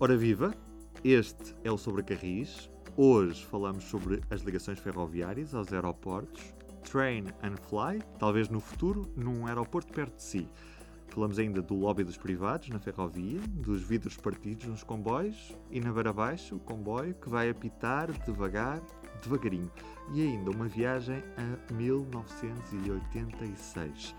Ora viva, este é o Sobre Carris. Hoje falamos sobre as ligações ferroviárias aos aeroportos, train and fly, talvez no futuro, num aeroporto perto de si. Falamos ainda do lobby dos privados na ferrovia, dos vidros partidos nos comboios e na beira baixo o comboio que vai apitar devagar, devagarinho. E ainda uma viagem a 1986.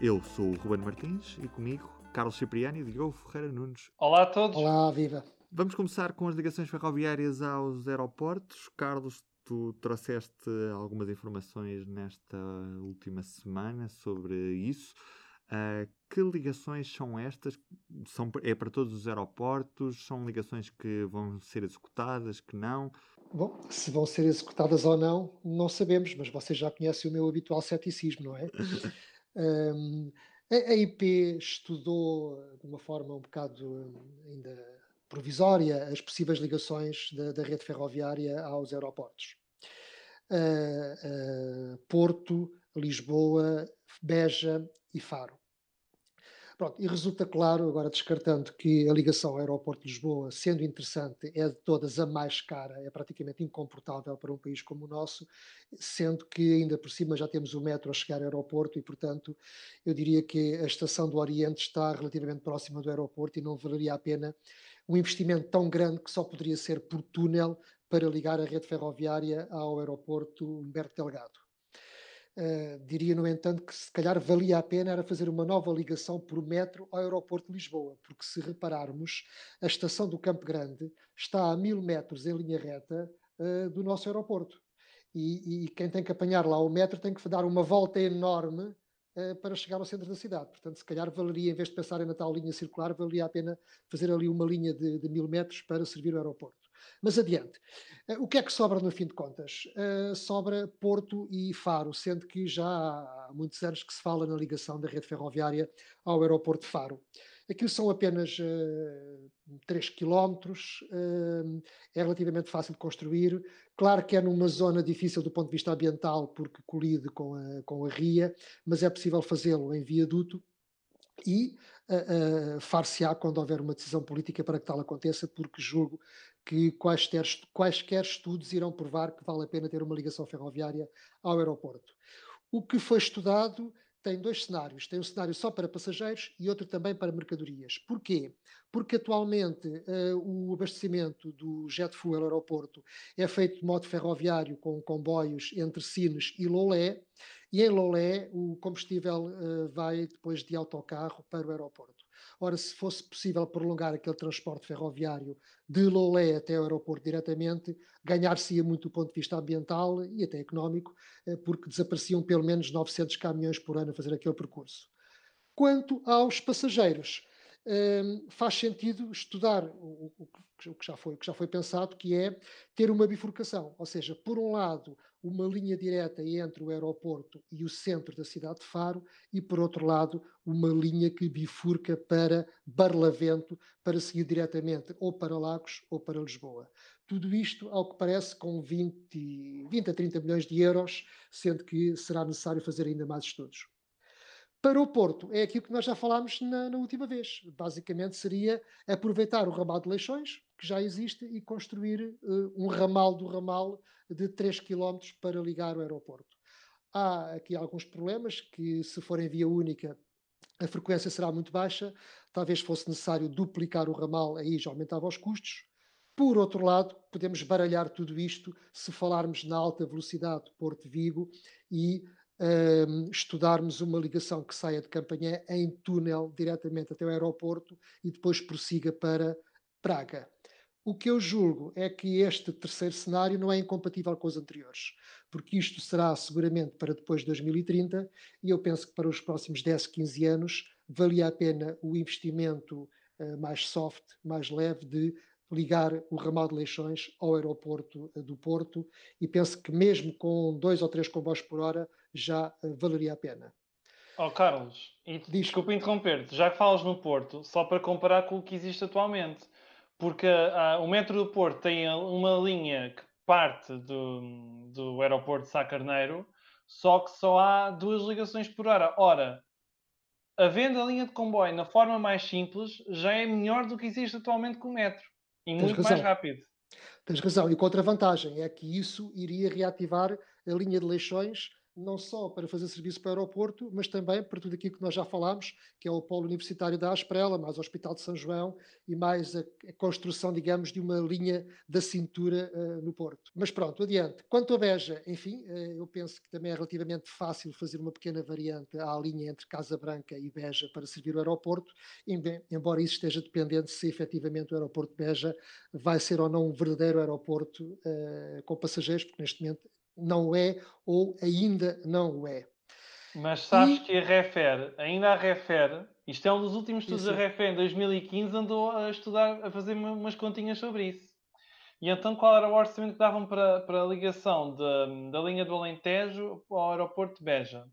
Eu sou o Ruben Martins e comigo Carlos Cipriani e Diogo Ferreira Nunes. Olá a todos. Olá, viva. Vamos começar com as ligações ferroviárias aos aeroportos. Carlos, tu trouxeste algumas informações nesta última semana sobre isso. Uh, que ligações são estas? São, é para todos os aeroportos? São ligações que vão ser executadas, que não? Bom, se vão ser executadas ou não, não sabemos, mas vocês já conhecem o meu habitual ceticismo, não é? um, A IP estudou de uma forma um bocado hum, ainda provisória as possíveis ligações da, da rede ferroviária aos aeroportos. Uh, uh, Porto, Lisboa, Beja e Faro. Pronto, e resulta claro, agora descartando que a ligação aeroporto de Lisboa, sendo interessante, é de todas a mais cara, é praticamente incomportável para um país como o nosso, sendo que ainda por cima já temos o metro a chegar ao aeroporto e, portanto, eu diria que a estação do Oriente está relativamente próxima do aeroporto e não valeria a pena um investimento tão grande que só poderia ser por túnel para ligar a rede ferroviária ao aeroporto Humberto Delgado. Uh, diria, no entanto, que se calhar valia a pena era fazer uma nova ligação por metro ao aeroporto de Lisboa, porque se repararmos, a estação do Campo Grande está a mil metros em linha reta uh, do nosso aeroporto. E, e, quem tem que apanhar lá o metro tem que dar uma volta enorme uh, para chegar ao centro da cidade. Portanto, se calhar valeria, em vez de pensar na tal linha circular, valia a pena fazer ali uma linha de, de mil metros para servir o aeroporto. Mas adiante. Uh, o que é que sobra no fim de contas? Uh, sobra Porto e Faro, sendo que já há muitos anos que se fala na ligação da rede ferroviária ao aeroporto de Faro. Aquilo são apenas uh, 3 quilómetros, uh, é relativamente fácil de construir. Claro que é numa zona difícil do ponto de vista ambiental, porque colide com a, com a ria, mas é possível fazê-lo em viaduto e uh, uh, far-se-á quando houver uma decisão política para que tal aconteça, porque julgo que quaisquer, quaisquer estudos irão provar que vale a pena ter uma ligação ferroviária ao aeroporto. O que foi estudado tem dois cenários. Tem um cenário só para passageiros e outro também para mercadorias. Porquê? Porque atualmente uh, o abastecimento do jet fuel aeroporto é feito de modo ferroviário com comboios entre Sines e Lolé e em Lolé o combustível uh, vai depois de autocarro para o aeroporto. Ora, se fosse possível prolongar aquele transporte ferroviário de Lolé até o aeroporto diretamente, ganhar-se-ia muito do ponto de vista ambiental e até económico, eh, porque desapareciam pelo menos 900 caminhões por ano a fazer aquele percurso. Quanto aos passageiros, faz sentido estudar o, o, o, que já foi, o que já foi pensado, que é ter uma bifurcação, ou seja, por um lado, uma linha direta entre o aeroporto e o centro da cidade de Faro, e por outro lado, uma linha que bifurca para Barlavento, para seguir diretamente ou para Lagos ou para Lisboa. Tudo isto, ao que parece, com 20, 20 a 30 milhões de euros, sendo que será necessário fazer ainda mais estudos. Para o Porto, é aquilo que nós já falámos na, na, última vez. Basicamente seria aproveitar o ramal de Leixões, que já existe, e construir uh, um ramal do ramal de 3 km para ligar o aeroporto. Há aqui alguns problemas que, se forem via única, a frequência será muito baixa. Talvez fosse necessário duplicar o ramal, aí já aumentava os custos. Por outro lado, podemos baralhar tudo isto se falarmos na alta velocidade Porto-Vigo e um, estudarmos uma ligação que saia de Campanhã em túnel diretamente até o aeroporto e depois prossiga para Praga. O que eu julgo é que este terceiro cenário não é incompatível com os anteriores, porque isto será seguramente para depois de 2030 e eu penso que para os próximos 10, 15 anos valia a pena o investimento uh, mais soft, mais leve de ligar o ramal de Leixões ao aeroporto eh, do Porto e penso que mesmo com dois ou três comboios por hora já eh, valeria a pena. Oh, Carlos, e desculpa interromper-te, já que falas no Porto, só para comparar com o que existe atualmente, porque uh, o metro do Porto tem uma linha que parte do, do aeroporto de Sá Carneiro, só que só há duas ligações por hora. Ora, havendo a linha de comboio na forma mais simples, já é melhor do que existe atualmente com o metro. E muito mais rápido. Tens razão. E com outra vantagem é que isso iria reativar a linha de Leixões não só para fazer serviço para o aeroporto, mas também para tudo aquilo que nós já falámos, que é o polo universitário da Asprela, mais o Hospital de São João e mais a, construção, digamos, de uma linha da cintura uh, no Porto. Mas pronto, adiante. Quanto a Beja, enfim, uh, eu penso que também é relativamente fácil fazer uma pequena variante à linha entre Casa Branca e Beja para servir o aeroporto, embora isso esteja dependente se efetivamente o aeroporto de Beja vai ser ou não um verdadeiro aeroporto uh, com passageiros, porque neste momento não é ou ainda não é. Mas sabes e... que a Refer, ainda a Refer, isto é um dos últimos estudos isso. da Refer em 2015, andou a estudar, a fazer umas continhas sobre isso. E então qual era o orçamento que davam para, para a ligação de, da linha do Alentejo ao aeroporto de Beja?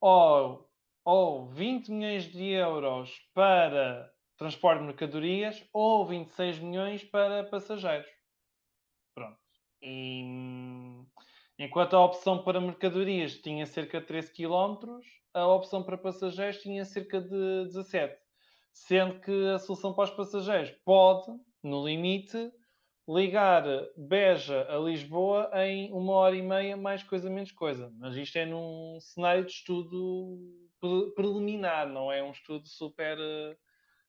Ou, ou 20 milhões de euros para transporte de mercadorias ou 26 milhões para passageiros. Pronto. E, enquanto a opção para mercadorias tinha cerca de 13 km, a opção para passageiros tinha cerca de 17. Sendo que a solução para os passageiros pode, no limite, ligar Beja a Lisboa em uma hora e meia, mais coisa menos coisa. Mas isto é num cenário de estudo preliminar, não é um estudo super uh,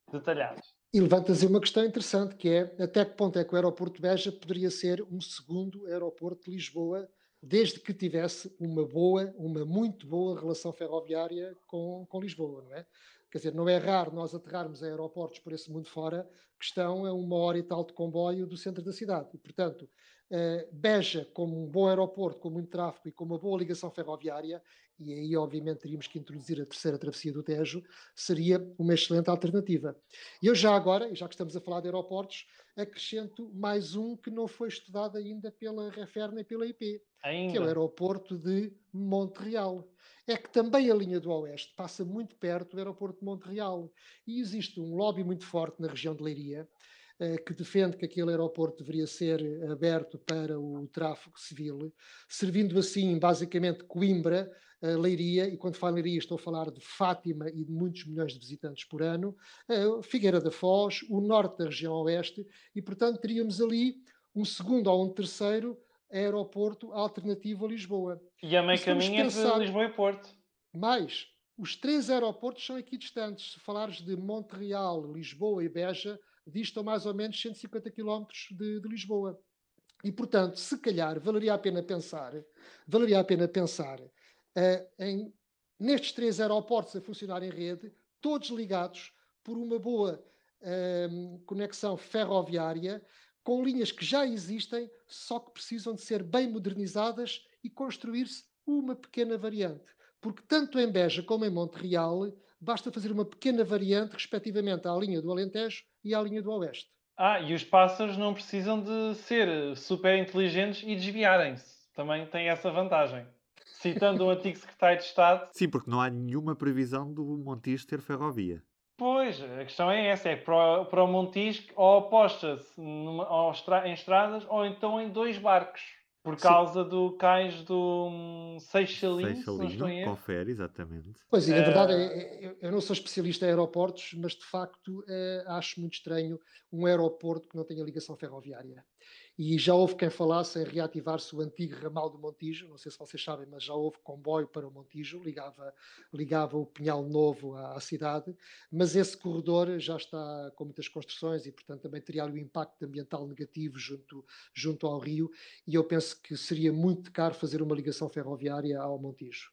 detalhado. E levanta-se uma questão interessante, que é até que ponto é que o aeroporto de Beja poderia ser um segundo aeroporto de Lisboa, desde que tivesse uma boa, uma muito boa relação ferroviária com, com Lisboa, não é? Quer dizer, não é raro nós aterrarmos a aeroportos por esse mundo fora que estão a uma hora e tal de comboio do centro da cidade. E, portanto, uh, Beja, como um bom aeroporto, com muito tráfego e com uma boa ligação ferroviária, e aí obviamente teríamos que introduzir a terceira travessia do Tejo, seria uma excelente alternativa. E eu já agora, já que estamos a falar de aeroportos, acrescento mais um que não foi estudado ainda pela Referna e pela IP, ainda. que é o aeroporto de Montreal. É que também a linha do Oeste passa muito perto do aeroporto de Montreal e existe um lobby muito forte na região de Leiria eh, que defende que aquele aeroporto deveria ser aberto para o tráfego civil, servindo assim basicamente Coimbra Leiria, e quando falo Leiria estou a falar de Fátima e de muitos milhões de visitantes por ano, Figueira da Foz, o norte da região oeste, e portanto teríamos ali um segundo ou um terceiro aeroporto alternativo a Lisboa. E a meio caminho entre Lisboa e Porto. Mais, os três aeroportos são aqui distantes. Se falares de Montreal, Lisboa e Beja, distam mais ou menos 150 km de, de Lisboa. E, portanto, se calhar valeria a pena pensar, valeria a pena pensar uh, em, nestes três aeroportos a funcionar em rede, todos ligados por uma boa uh, conexão ferroviária, com linhas que já existem, só que precisam de ser bem modernizadas e construir-se uma pequena variante. Porque tanto em Beja como em Montreal, basta fazer uma pequena variante respectivamente à linha do Alentejo e à linha do Oeste. Ah, e os pássaros não precisam de ser super inteligentes e desviarem-se. Também tem essa vantagem citando um antigo secretário de Estado. Sim, porque não há nenhuma previsão do Montijo ter ferrovia. Pois, a questão é essa, é para, para o Montijo ou aposta-se em estradas ou então em dois barcos. Por causa Sim. do cais do um, Seixalino, Seixalino confere, exatamente. Pois, é, a verdade é, é, eu não sou especialista em aeroportos, mas de facto é, acho muito estranho um aeroporto que não tenha ligação ferroviária e já houve quem falasse em reativar-se o antigo ramal do Montijo, não sei se vocês sabem, mas já houve comboio para o Montijo, ligava, ligava o Pinhal Novo à, à cidade, mas esse corredor já está com muitas construções e, portanto, também teria um impacto ambiental negativo junto, junto ao rio, e eu penso que seria muito caro fazer uma ligação ferroviária ao Montijo.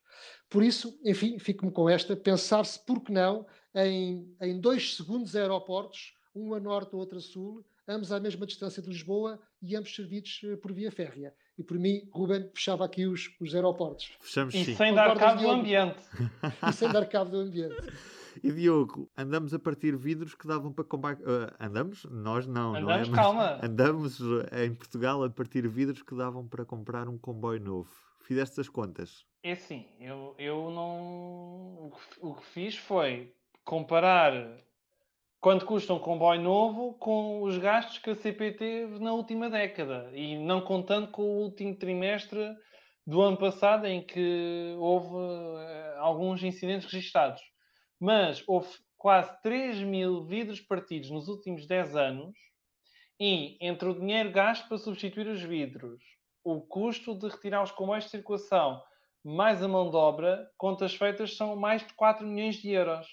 Por isso, enfim, fico-me com esta, pensar-se, por que não, em, em dois segundos aeroportos, um a norte, outro a sul, ambos à mesma distância de Lisboa e ambos servidos eh, por via férrea. E por mim, Ruben fechava aqui os, os aeroportos. Fechamos e sim. sem dar cabo do ambiente. e sem dar cabo do ambiente. E Diogo, andamos a partir vidros que davam para combater. Uh, andamos? Nós não, andamos, não é? calma. andamos eh, em Portugal a partir vidros que davam para comprar um comboio novo. Fizeste as contas? É sim, eu, eu não. O que fiz foi comparar quanto custa um comboio novo com os gastos que a CP teve na última década e não contando com o último trimestre do ano passado em que houve uh, alguns incidentes registados. Mas houve quase 3 mil vidros partidos nos últimos 10 anos E entre o dinheiro gasto para substituir os vidros, o custo de retirar os comboios de circulação, mais a mão de obra, contas feitas são mais de 4 milhões de euros.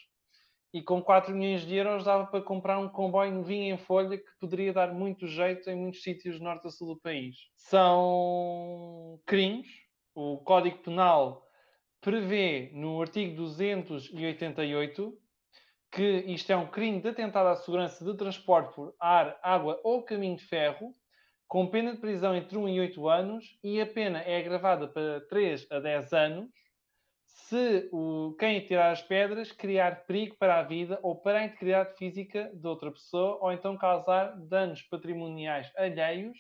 E com 4 milhões de euros dava para comprar um comboio novinho em folha que poderia dar muito jeito em muitos sítios norte a sul do país. São crimes. O Código Penal prevê no artigo 288 que isto é um crime de atentado à segurança de transporte por ar, água ou caminho de ferro, com pena de prisão entre 1 e 8 anos, e a pena é agravada para 3 a 10 anos se o, quem tirar as pedras criar perigo para a vida ou para a integridade física de outra pessoa, ou então causar danos patrimoniais alheios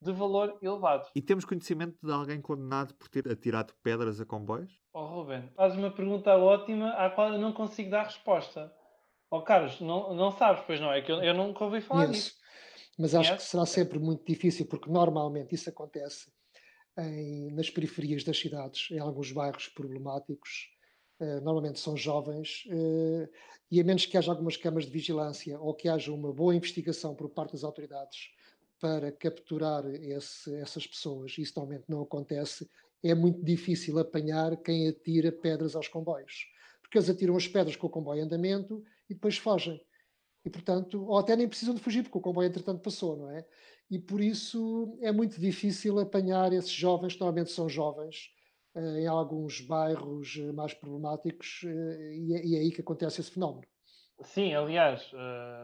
de valor elevado. E temos conhecimento de alguém condenado por ter atirado pedras a comboios? Oh, Ruben, fazes uma pergunta ótima à qual eu não consigo dar resposta. Oh, Carlos, não, não sabes, pois não? É que eu, eu nunca ouvi falar disso. Mas acho que será sempre muito difícil, porque normalmente isso acontece em, nas periferias das cidades, em alguns bairros problemáticos. Uh, normalmente são jovens, uh, e a menos que haja algumas câmaras de vigilância ou que haja uma boa investigação por parte das autoridades para capturar esse, essas pessoas, isso normalmente não acontece, é muito difícil apanhar quem atira pedras aos comboios. Porque eles atiram as pedras com o comboio em andamento e depois fogem. E, portanto, ou até nem precisam de fugir, porque o comboio, entretanto, passou, não é? E por isso é muito difícil apanhar esses jovens, que normalmente são jovens, eh, em alguns bairros eh, mais problemáticos, eh, e é aí que acontece esse fenómeno. Sim, aliás,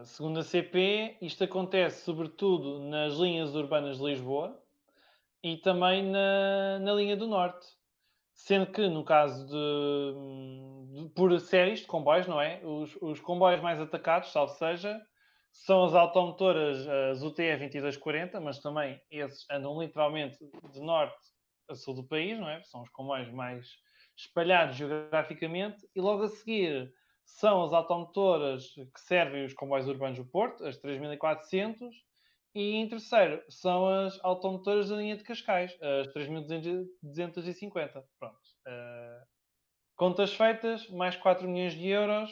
segundo a CP, isto acontece sobretudo nas linhas urbanas de Lisboa e também na, na linha do Norte. Sendo que, no caso de, de por séries de comboios, não é? Os, os comboios mais atacados, salvo seja, são as automotoras, as UTE 2240, mas também esses andam literalmente de norte a sul do país, não é? São os comboios mais espalhados geograficamente. E logo a seguir são as automotoras que servem os comboios urbanos do Porto, as 3400, e em terceiro, são as automotoras da linha de Cascais, as 3250. Pronto. Uh, contas feitas, mais 4 milhões de euros.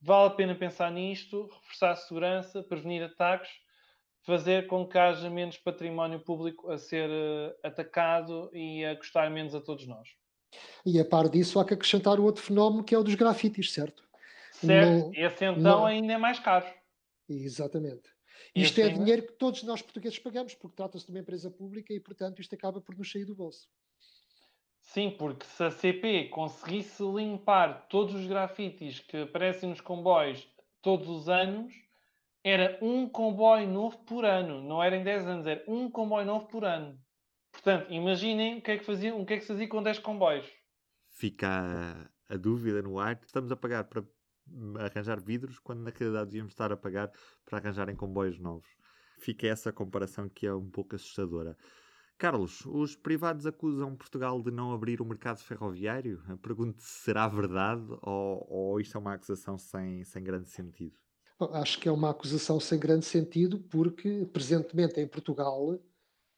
Vale a pena pensar nisto, reforçar a segurança, prevenir ataques, fazer com que haja menos património público a ser uh, atacado e a custar menos a todos nós. E a par disso, há que acrescentar o outro fenómeno que é o dos grafites, certo? Certo, não, esse então ainda é mais caro. Exatamente. Isto é dinheiro que todos nós portugueses pagamos, porque trata-se de uma empresa pública e, portanto, isto acaba por nos sair do bolso. Sim, porque se a CP conseguisse limpar todos os grafites que aparecem nos comboios todos os anos, era um comboio novo por ano. Não era em 10 anos, era um comboio novo por ano. Portanto, imaginem o que é que, fazia, o que, é que se fazia com 10 comboios. Fica a, a dúvida no ar. Estamos a pagar para arranjar vidros, quando na realidade devíamos estar a pagar para arranjarem comboios novos. Fica essa comparação que é um pouco assustadora. Carlos, os privados acusam Portugal de não abrir o mercado ferroviário? Pergunto se será verdade ou, ou isto é uma acusação sem, sem grande sentido. Acho que é uma acusação sem grande sentido porque, presentemente em Portugal,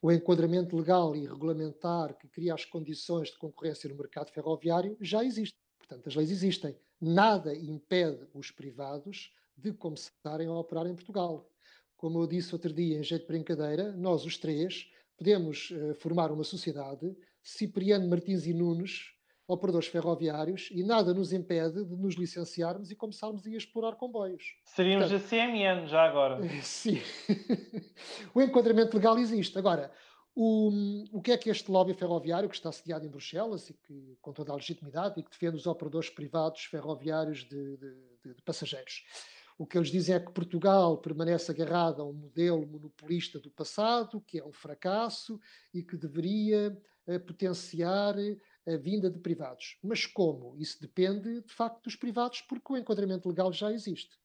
o enquadramento legal e regulamentar que cria as condições de concorrência no mercado ferroviário já existe. Portanto, as leis existem nada impede os privados de começarem a operar em Portugal. Como eu disse outro dia, em jeito de brincadeira, nós os três podemos uh, formar uma sociedade, Cipriano Martins e Nunes, operadores ferroviários, e nada nos impede de nos licenciarmos e começarmos a explorar comboios. Seríamos Portanto, a CMN já agora. Sim. o enquadramento legal existe. Agora, o, o que é que este lobby ferroviário, que está sediado em Bruxelas e que, com toda a legitimidade, e que defende os operadores privados ferroviários de, de, de passageiros? O que eles dizem é que Portugal permanece agarrado a um modelo monopolista do passado, que é um fracasso e que deveria uh, potenciar a vinda de privados. Mas como? Isso depende, de facto, dos privados, porque o enquadramento legal já existe.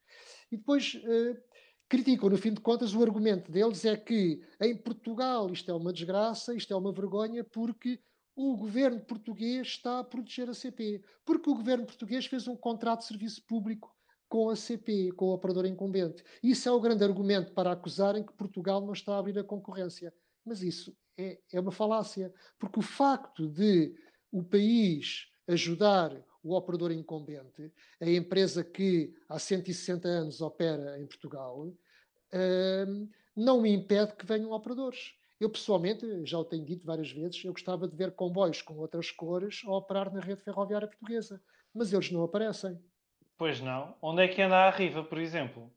E depois. Uh, criticam, no fim de contas, o argumento deles é que em Portugal isto é uma desgraça, isto é uma vergonha, porque o governo português está a proteger a CP. Porque o governo português fez um contrato de serviço público com a CP, com o operador incumbente. Isso é o grande argumento para acusarem que Portugal não está a abrir a concorrência. Mas isso é, é uma falácia, porque o facto de o país ajudar o operador incumbente, a empresa que há 160 anos opera em Portugal, uh, não impede que venham operadores. Eu, pessoalmente, já o tenho dito várias vezes, eu gostava de ver comboios com outras cores a operar na rede ferroviária portuguesa, mas eles não aparecem. Pois não. Onde é que anda a Riva, por exemplo?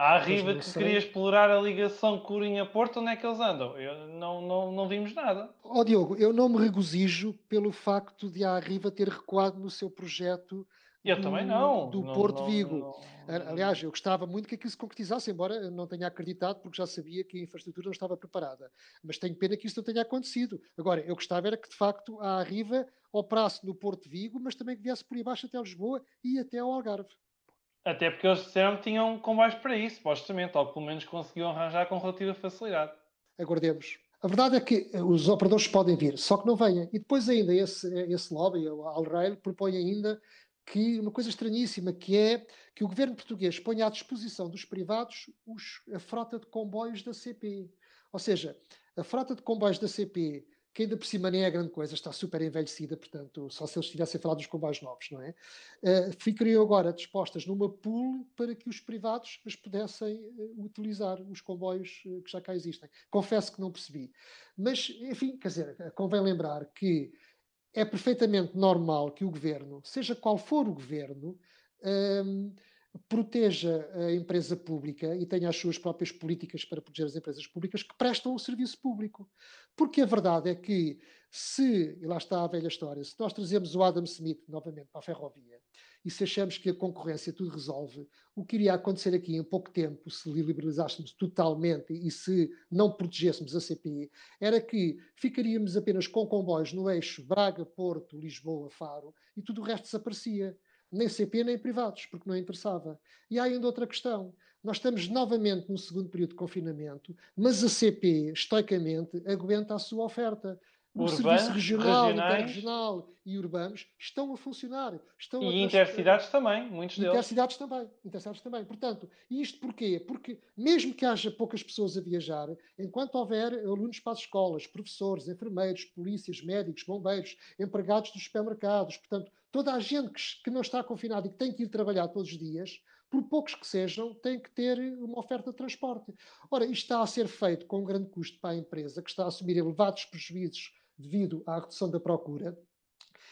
A Riva que queria explorar a ligação Corinha-Porto, onde é que eles andam? Eu, não, não, não vimos nada. Ó oh, Diogo, eu não me regozijo pelo facto de a Riva ter recuado no seu projeto eu do, também não. Do não, Porto não, Vigo. Não, Aliás, eu gostava muito que aquilo se concretizasse, embora não tenha acreditado, porque já sabia que a infraestrutura não estava preparada. Mas tenho pena que isso não tenha acontecido. Agora, eu gostava era que, de facto, a Arriva operasse no Porto Vigo, mas também que viesse por aí baixo até Lisboa e até ao Algarve. Até porque eles disseram que tinham comboios para isso, supostamente, ou pelo menos conseguiam arranjar com relativa facilidade. Aguardemos. A verdade é que eh, os operadores podem vir, só que não venham. E depois ainda esse, esse lobby, o Alrail, propõe ainda que uma coisa estranhíssima, que é que o governo português ponha à disposição dos privados os, a frota de comboios da CP. Ou seja, a frota de comboios da CP, que ainda por cima nem é grande coisa, está super envelhecida, portanto, só se eles tivessem falado dos comboios novos, não é? Uh, ficariam agora dispostas numa pool para que os privados as pudessem uh, utilizar, os comboios uh, que já cá existem. Confesso que não percebi. Mas, enfim, quer dizer, convém lembrar que é perfeitamente normal que o governo, seja qual for o governo, um, proteja a empresa pública e tenha as suas próprias políticas para proteger as empresas públicas que prestam o serviço público. Porque a verdade é que, se, e lá está a velha história, se nós trazemos o Adam Smith novamente para a ferrovia e se achamos que a concorrência tudo resolve, o que iria acontecer aqui em pouco tempo, se liberalizássemos totalmente e se não protegêssemos a CPI, era que ficaríamos apenas com comboios no eixo Braga, Porto, Lisboa, Faro e tudo o resto desaparecia. Nem CP nem privados, porque não interessava. E há ainda outra questão. Nós estamos novamente no segundo período de confinamento, mas a CP, estoicamente, aguenta a sua oferta o urbanos, serviço regional, interregional e urbanos estão a funcionar. Estão e a... intercidades também, muitos deles. Intercidades também, intercidades também. Portanto, isto porquê? Porque mesmo que haja poucas pessoas a viajar, enquanto houver alunos para as escolas, professores, enfermeiros, polícias, médicos, bombeiros, empregados dos supermercados, portanto, toda a gente que, que não está confinada e que tem que ir trabalhar todos os dias, por poucos que sejam, tem que ter uma oferta de transporte. Ora, isto está a ser feito com um grande custo para a empresa, que está a assumir elevados prejuízos devido à redução da procura.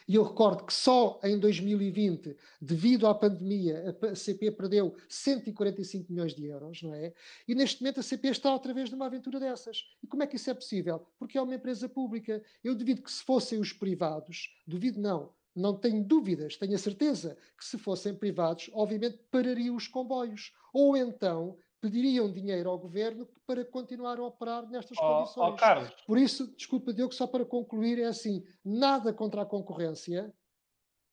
E eu recordo que só em 2020, devido à pandemia, a CP perdeu 145 milhões de euros, não é? E neste momento a CP está outra vez numa aventura dessas. E como é que isso é possível? Porque é uma empresa pública. Eu duvido que se fossem os privados, duvido não, não tenho dúvidas, tenho a certeza que se fossem privados, obviamente parariam os comboios. Ou então pediriam dinheiro ao governo para continuar a operar nestas oh, condições. Oh, Carlos. Por isso, desculpa, Diogo, só para concluir, é assim: nada contra a concorrência.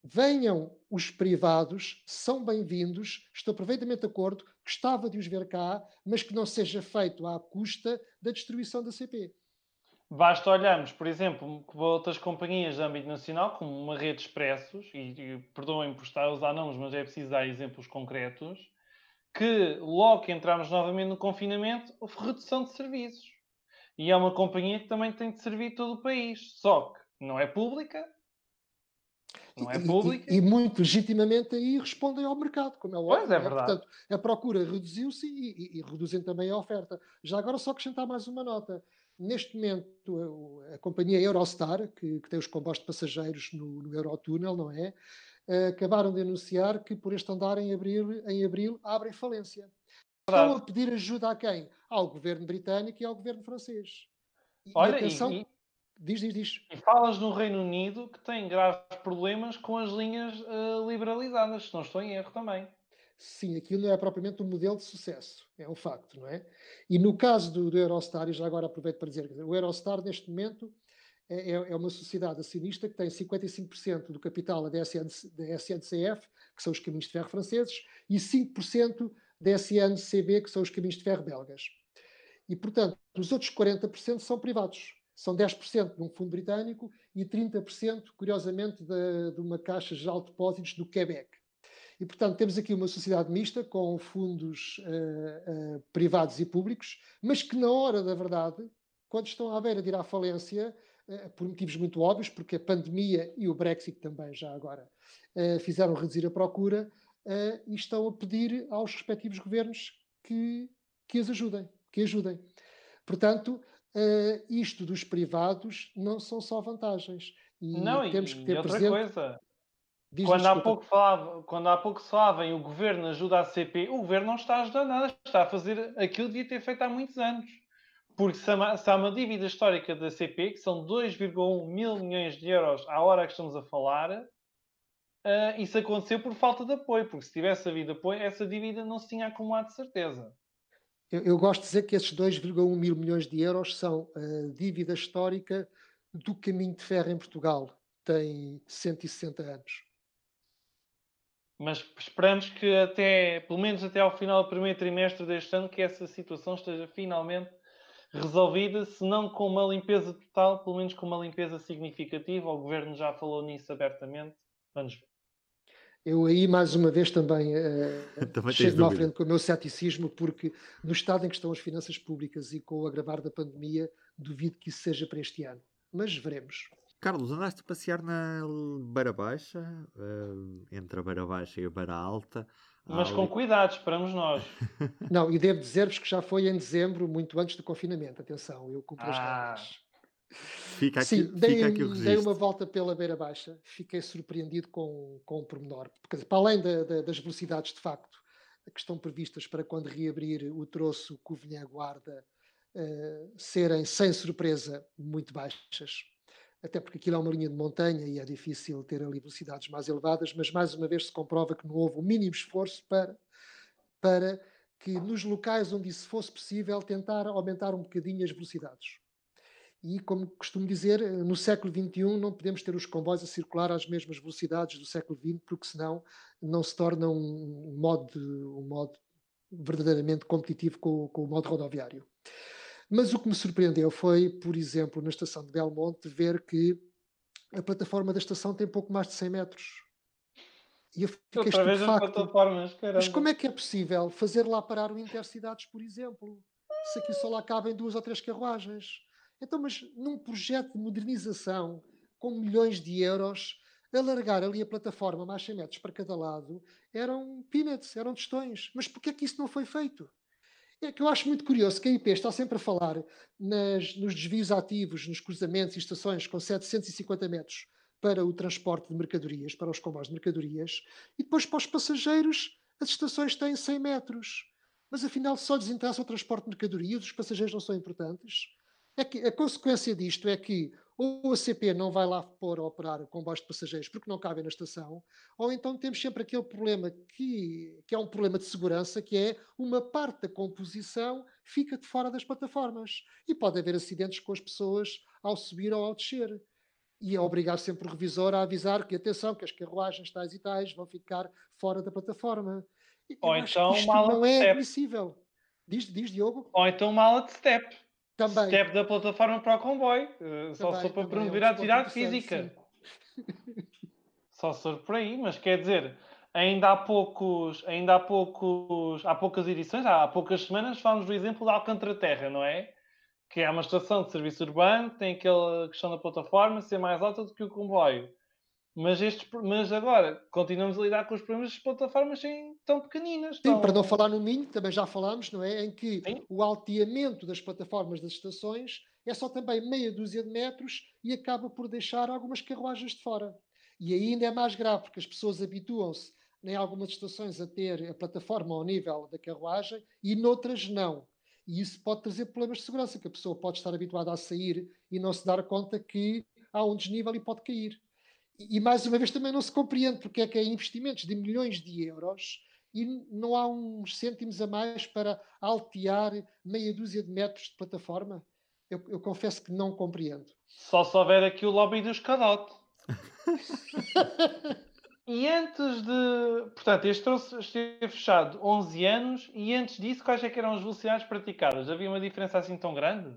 Venham os privados, são bem-vindos, estou perfeitamente de acordo, gostava de os ver cá, mas que não seja feito à custa da destruição da CP. Basta olharmos, por exemplo, para outras companhias de âmbito nacional, como uma rede de expressos, e, e perdoem por estar a usar nomes, mas é preciso dar exemplos concretos, que logo que entramos novamente no confinamento, houve redução de serviços. E é uma companhia que também tem de servir todo o país. Só que não é pública. Não é pública. E, e, e muito legitimamente aí respondem ao mercado, como é óbvio. Pois é, é verdade. Portanto, a procura reduziu-se e, e, reduzem também a oferta. Já agora só acrescentar mais uma nota. Neste momento, a, a companhia Eurostar, que, que, tem os comboios de passageiros no, no Eurotúnel, não é? Acabaram de anunciar que por este andar em abril, em abril abrem falência. Verdade. Estão a pedir ajuda a quem? Ao governo britânico e ao governo francês. E, Olha, atenção, e, diz, diz, diz. E falas no Reino Unido que tem graves problemas com as linhas uh, liberalizadas, se não estou em erro também. Sim, aquilo não é propriamente um modelo de sucesso, é um facto, não é? E no caso do, do Eurostar, e já agora aproveito para dizer, o Eurostar neste momento é, é, é uma sociedade acionista que tem 55% do capital da, SN, da SNCF, que são os caminhos de ferro franceses, e 5% da SNCB, que são os caminhos de ferro belgas. E, portanto, os outros 40% são privados. São 10% de um fundo britânico e 30%, curiosamente, de, de uma caixa geral de depósitos do Quebec. E, portanto, temos aqui uma sociedade mista com fundos uh, uh, privados e públicos, mas que, na hora da verdade, quando estão à beira de ir à falência, por motivos muito óbvios, porque a pandemia e o Brexit também já agora eh, fizeram reduzir a procura eh, e estão a pedir aos respectivos governos que que as ajudem, que ajudem. Portanto, isto dos privados não são só vantagens. E não, temos que ter outra presente... coisa. quando, há pouco falava, quando há pouco se falava em o governo ajuda a CP, o governo não está a ajudar nada, está a fazer aquilo que devia ter feito há muitos anos. Porque se há, se há uma dívida histórica da CP, que são 2,1 mil milhões de euros à hora que estamos a falar, uh, isso aconteceu por falta de apoio, porque se tivesse havido apoio, essa dívida não se tinha acumulado de certeza. Eu, eu gosto de dizer que esses 2,1 mil milhões de euros são a dívida histórica do caminho de ferro em Portugal. Tem 160 anos. Mas esperamos que até, pelo menos até ao final do primeiro trimestre deste ano, que essa situação esteja finalmente resolvida, se não com uma limpeza total, pelo menos com uma limpeza significativa. O governo já falou nisso abertamente. Vamos ver. Eu aí, mais uma vez, também, uh, também chego à frente com o meu ceticismo, porque no estado em que estão as finanças públicas e com o agravar da pandemia, duvido que isso seja para este ano. Mas veremos. Carlos, andaste a passear na Beira Baixa, uh, entre a Beira Baixa e a Beira Alta. Mas com cuidado, esperamos nós. Não, e devo dizer-vos que já foi em dezembro, muito antes do confinamento. Atenção, eu cumpro as ah. regras. Fica aqui, Sim, dei, fica aqui o dei uma volta pela Beira Baixa, fiquei surpreendido com, com o pormenor. Porque, para além da, da, das velocidades de facto que estão previstas para quando reabrir o troço Covilhã-Guarda uh, serem, sem surpresa, muito baixas até porque aquilo é uma linha de montanha e é difícil ter ali velocidades mais elevadas, mas mais uma vez se comprova que não houve o mínimo esforço para, para que nos locais onde isso fosse possível tentar aumentar um bocadinho as velocidades. E, como costumo dizer, no século XXI não podemos ter os comboios a circular às mesmas velocidades do século XX, porque senão não se torna um modo, um modo verdadeiramente competitivo com, com o modo rodoviário. Mas o que me surpreendeu foi, por exemplo, na estação de Belmonte, ver que a plataforma da estação tem pouco mais de 100 metros. E eu fiquei estupefacto. Mas como é que é possível fazer lá parar o Intercidades, por exemplo? Se aqui só lá cabem duas ou três carruagens. Então, mas num projeto de modernização com milhões de euros, alargar ali a plataforma mais 100 metros para cada lado eram peanuts, eram tostões. Mas porquê é que isso não foi feito? É que eu acho muito curioso que a IP está sempre a falar nas, nos desvios ativos, nos cruzamentos e estações com 750 metros para o transporte de mercadorias, para os comboios de mercadorias, e depois para os passageiros as estações têm 100 metros. Mas afinal só lhes interessa o transporte de mercadorias, os passageiros não são importantes. É que a consequência disto é que ou a CP não vai lá pôr a operar comboios de passageiros porque não cabem na estação, ou então temos sempre aquele problema que, que é um problema de segurança, que é uma parte da composição fica de fora das plataformas. E pode haver acidentes com as pessoas ao subir ou ao descer. E é obrigar sempre o revisor a avisar que, atenção, que as carruagens tais e tais vão ficar fora da plataforma. Ou então isto não é admissível. Diz, diz, Diogo? Ou então mala de step. Também. Step da plataforma para o comboio. Uh, só só para promover a atividade física. só se for por aí, mas quer dizer, ainda há poucos, ainda há poucos, há poucas edições, há, há poucas semanas falamos do exemplo da Alcântara Terra, não é? Que é uma estação de serviço urbano, tem aquela questão da plataforma ser mais alta do que o comboio. Mas, estes, mas agora continuamos a lidar com os problemas das plataformas sem, tão pequeninas. Sim, para não falar no Minho, também já falámos, não é? Em que Sim. o alteamento das plataformas das estações é só também meia dúzia de metros e acaba por deixar algumas carruagens de fora. E ainda é mais grave, porque as pessoas habituam-se em algumas estações a ter a plataforma ao nível da carruagem e noutras não. E isso pode trazer problemas de segurança, que a pessoa pode estar habituada a sair e não se dar conta que há um desnível e pode cair. E, mais uma vez também não se compreende porque é que há investimentos de milhões de euros e não há uns cêntimos a mais para altear meia dúzia de metros de plataforma. Eu, eu confesso que não compreendo. Só se houver aqui o lobby dos cadote. e antes de. Portanto, este troço esteve fechado 11 anos e antes disso, quais é que eram as velocidades praticadas? Havia uma diferença assim tão grande?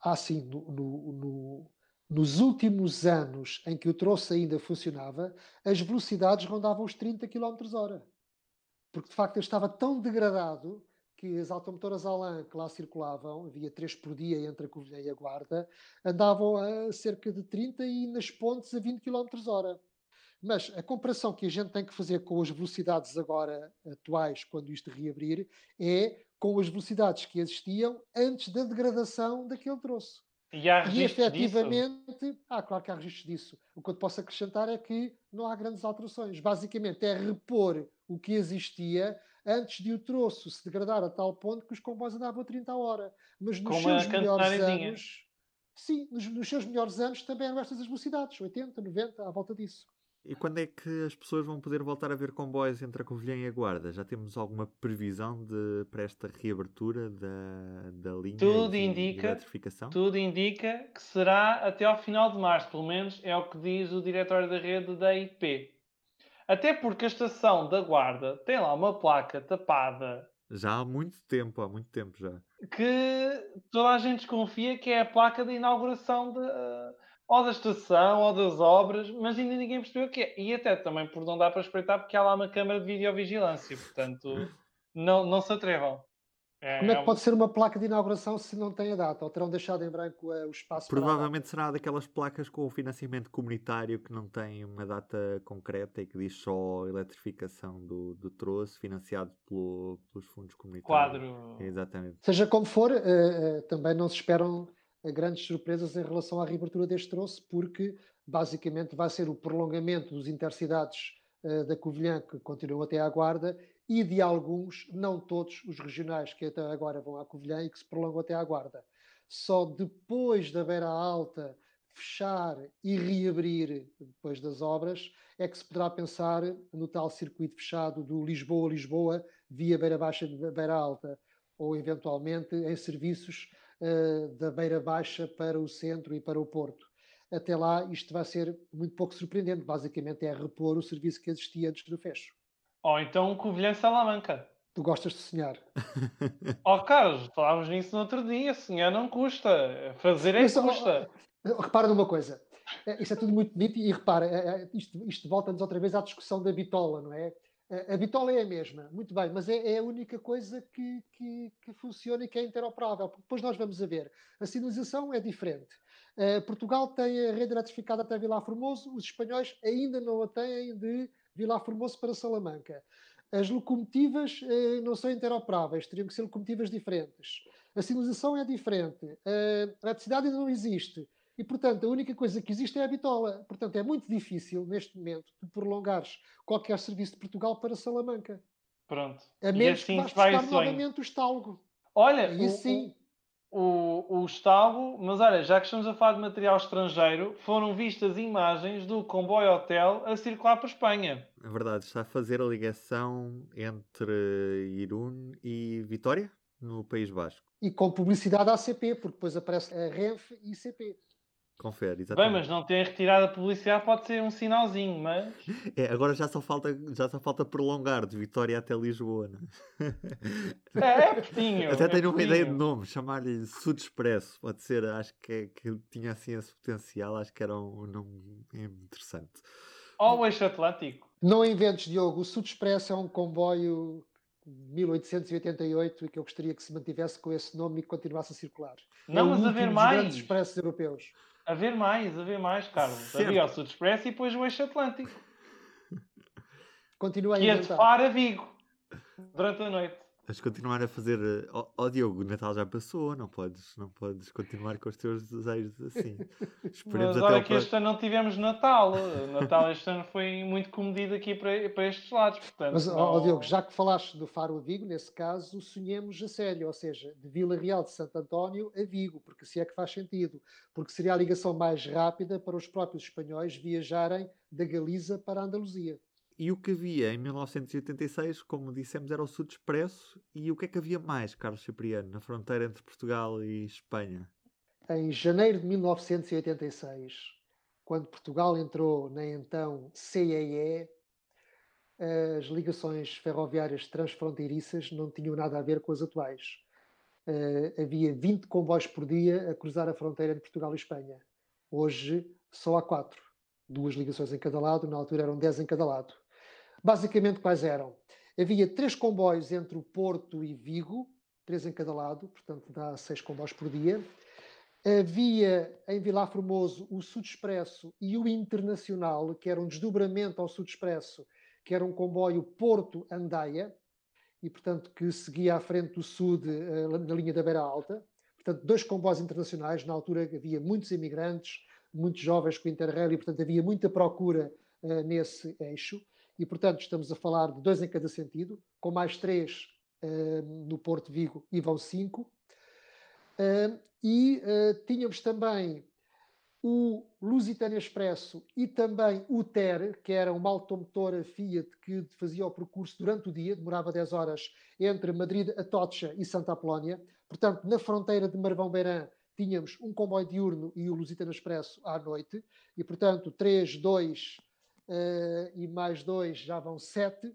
Ah, sim. No, no, no, nos últimos anos em que o troço ainda funcionava, as velocidades rondavam os 30 km hora. Porque de facto eu estava tão degradado que as automotoras Alain que lá circulavam, havia três por dia entre a Covilhã e a Guarda, andavam a cerca de 30 e nas pontes a 20 km hora. Mas a comparação que a gente tem que fazer com as velocidades agora atuais, quando isto reabrir, é com as velocidades que existiam antes da degradação daquele troço. E há E efetivamente, disso? ah, claro que há registros disso. O que eu te posso acrescentar é que não há grandes alterações. Basicamente é repor o que existia antes de o troço se degradar a tal ponto que os comboios andavam a 30 a hora. Mas nos Com uma seus melhores anos, sim, nos, nos seus melhores anos também eram estas as velocidades, 80, 90, à volta disso. E quando é que as pessoas vão poder voltar a ver comboios entre a Covilhã e a Guarda? Já temos alguma previsão de, para esta reabertura da, da linha Tudo de indica- eletrificação? Tudo indica que será até ao final de março, pelo menos é o que diz o diretório da rede da IP. Até porque a estação da Guarda tem lá uma placa tapada Já há muito tempo, há muito tempo já. que toda a gente desconfia que é a placa de inauguração de, eh, ou da estação ou das obras, mas ainda ninguém percebeu o que é. E até também por não dar para espreitar porque há lá uma câmara de videovigilância, portanto não, não se atrevam. É, Como é é que um- pode ser uma placa de inauguração se não tem a data? Ou terão deixado em branco eh, o espaço Provavelmente será daquelas placas com o financiamento comunitário que não tem uma data concreta e que diz só eletrificação do, do troço, financiado pelo- pelos fundos comunitários. quadro. Exatamente. Seja como for, eh, eh, também não se esperam grandes surpresas em relação à reabertura deste troço, porque basicamente vai ser o prolongamento dos intercidades eh, da Covilhã, que continuam até à Guarda, e de alguns, não todos, os regionais que até agora vão à Covilhã e que se prolongam até à Guarda. Só depois da Beira Alta fechar e reabrir, depois das obras, é que se poderá pensar no tal circuito fechado do Lisboa-Lisboa via Beira Baixa e Beira Alta, ou eventualmente em serviços da Beira Baixa para o centro e para o Porto. Até lá, isto vai ser muito pouco surpreendente. Basicamente, é repor o serviço que existia antes do fecho. Ou então um Covilhã Salamanca. Tu gostas de sonhar. Ó Carlos, falávamos nisso no outro dia, sonhar não custa, fazer é Mas, que ó, custa. Repara numa coisa. Eh, Isto é tudo muito bonito e repara, eh, eh, isto, isto volta-nos outra vez à discussão da bitola, não é? A bitola é a mesma, muito bem, mas é, é a única coisa que, que, que funciona e que é interoperável. Depois nós vamos a ver. A sinalização é diferente. Eh, Portugal tem a rede eletrificada até Vilar Formoso, os espanhóis ainda não a têm de Vilar Formoso para Salamanca. As locomotivas eh, não são interoperáveis, teriam que ser locomotivas diferentes. A sinalização é diferente. Eh, a eletricidade ainda não existe. E, portanto, a única coisa que existe é a bitola. Portanto, é muito difícil, neste momento, de prolongares qualquer serviço de Portugal para Salamanca. Pronto. A E menos assim que vás se vai buscar o sonho. novamente o estalgo. Olha, E o, assim, o, o estalgo, mas olha, já que estamos a falar de material estrangeiro, foram vistas imagens do comboio hotel a circular para a Espanha. É verdade, está a fazer a ligação entre Irún e Vitória, no País Basco. e com publicidade ACP, porque depois aparece a Renfe e CP. Confere, Bem, exatamente. mas não ter retirado a publicidade pode ser um sinalzinho, mas. É, agora já só, falta, já só falta prolongar de Vitória até Lisboa. Não? é? É, é pertinho. Até é tenho uma ideia de pertinho. nome, chamar-lhe Sud Expresso. Pode ser, acho que, é- que tinha assim esse potencial, acho que era um nome interessante. Ou o eixo Atlântico. Não inventes, Diogo. O Sud Expresso é um comboio de 1888 e que eu gostaria que se mantivesse com esse nome e que continuasse a circular. Não, é último haver mais. grandes expressos europeus. Haver mais, haver mais, Carlos. Certo. Havia o Sud Express e depois o eixo Atlântico. Continua a Que ia de inventar. Faro a Vigo. Durante a noite. Mas continuar a fazer. eh, Ó ó, Diogo, o Natal já passou, não podes, não podes continuar com os teus desejos assim. Esperemos Mas até olha que próximo. este ano não tivemos Natal. O Natal este ano foi muito comedido aqui para, para estes lados. Portanto, Mas, ó, não- ó, Diogo, já que falaste do Faro a Vigo, nesse caso, sonhemos a sério, ou seja, de Vila Real de Santo António a Vigo, porque se é que faz sentido, porque seria a ligação mais rápida para os próprios espanhóis viajarem da Galiza para a Andaluzia. E o que havia em 1986, como dissemos, era o Sud Expresso. E o que é que havia mais, Carlos Cipriano, na fronteira entre Portugal e Espanha? Em janeiro de 1986, quando Portugal entrou na então CEE, as ligações ferroviárias transfronteiriças não tinham nada a ver com as atuais. Eh, havia 20 comboios por dia a cruzar a fronteira entre Portugal e Espanha. Hoje só há quatro. Duas ligações em cada lado, na altura eram 10 em cada lado. Basicamente, quais eram? Havia três comboios entre o Porto e Vigo, três em cada lado, portanto dá seis comboios por dia. Havia em Vilar Formoso o Sud Expresso e o Internacional, que era um desdobramento ao Sud Expresso, que era um comboio Porto-Andaia. e, portanto, que seguia à frente do Sud na linha da Beira Alta. Portanto, dois comboios internacionais. Na altura havia muitos imigrantes, muitos jovens com Interrail e, portanto, havia muita procura nesse eixo. E, portanto, estamos a falar de dois em cada sentido, com mais três no Porto Vigo e vão cinco. e tínhamos também o Lusitânia Expresso e também o TER, que era uma automotora Fiat que fazia o percurso durante o dia, demorava 10 horas entre Madrid, Atocha e Santa Apolónia. Portanto, na fronteira de Marvão-Beirã tínhamos um comboio diurno e o Lusitânia Expresso à noite, e portanto 3, 2 uh, e mais 2 já vão 7.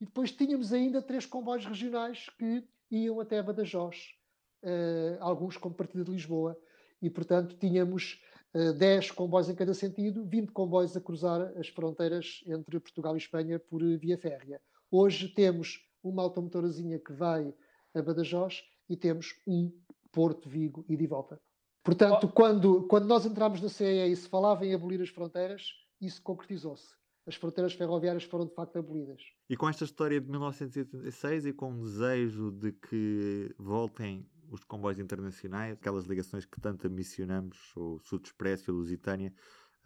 E depois tínhamos ainda três comboios regionais que iam até Badajoz, uh, alguns como partida de Lisboa, e portanto tínhamos 10 eh, comboios em cada sentido, 20 comboios a cruzar as fronteiras entre Portugal e Espanha por via férrea. Hoje temos uma automotorazinha que vai a Badajoz e temos um Porto, Vigo e de volta. Portanto, oh. quando, quando nós entramos na CEE e se falava em abolir as fronteiras, isso concretizou-se. As fronteiras ferroviárias foram de facto abolidas. E com esta história de 1986 e com o desejo de que voltem os comboios internacionais, aquelas ligações que tanto ambicionamos, o Sud Expresso e a Lusitânia,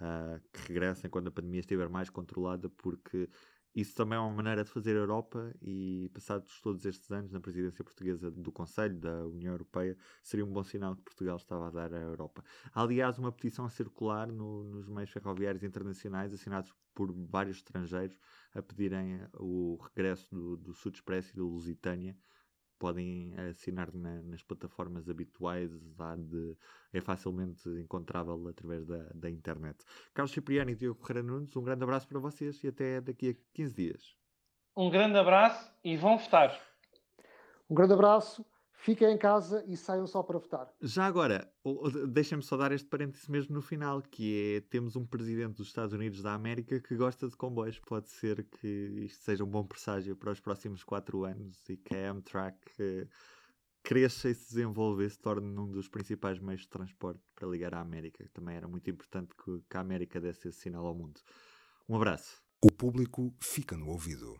uh, que regressem quando a pandemia estiver mais controlada, porque isso também é uma maneira de fazer Europa e, passados todos estes anos na presidência portuguesa do Conselho da União Europeia, seria um bom sinal que Portugal estava a dar à Europa. Há, aliás, uma petição a circular no, nos meios ferroviários internacionais, assinados por vários estrangeiros, a pedirem o regresso do, do Sud Expresso e do Lusitânia podem assinar na, nas plataformas habituais, de, é facilmente encontrável através da, da internet. Carlos Cipriani e Diogo Ferreira Nunes, um grande abraço para vocês e até daqui a 15 dias. Um grande abraço e vão votar. Um grande abraço fiquem em casa e saiam só para votar. Já agora, deixem-me só dar este parênteses mesmo no final, que é, temos um presidente dos Estados Unidos da América que gosta de comboios. Pode ser que isto seja um bom presságio para os próximos quatro anos e que a Amtrak uh, cresça e se desenvolva e se torne um dos principais meios de transporte para ligar à América. Também era muito importante que, que a América desse esse sinal ao mundo. Um abraço. O público fica no ouvido.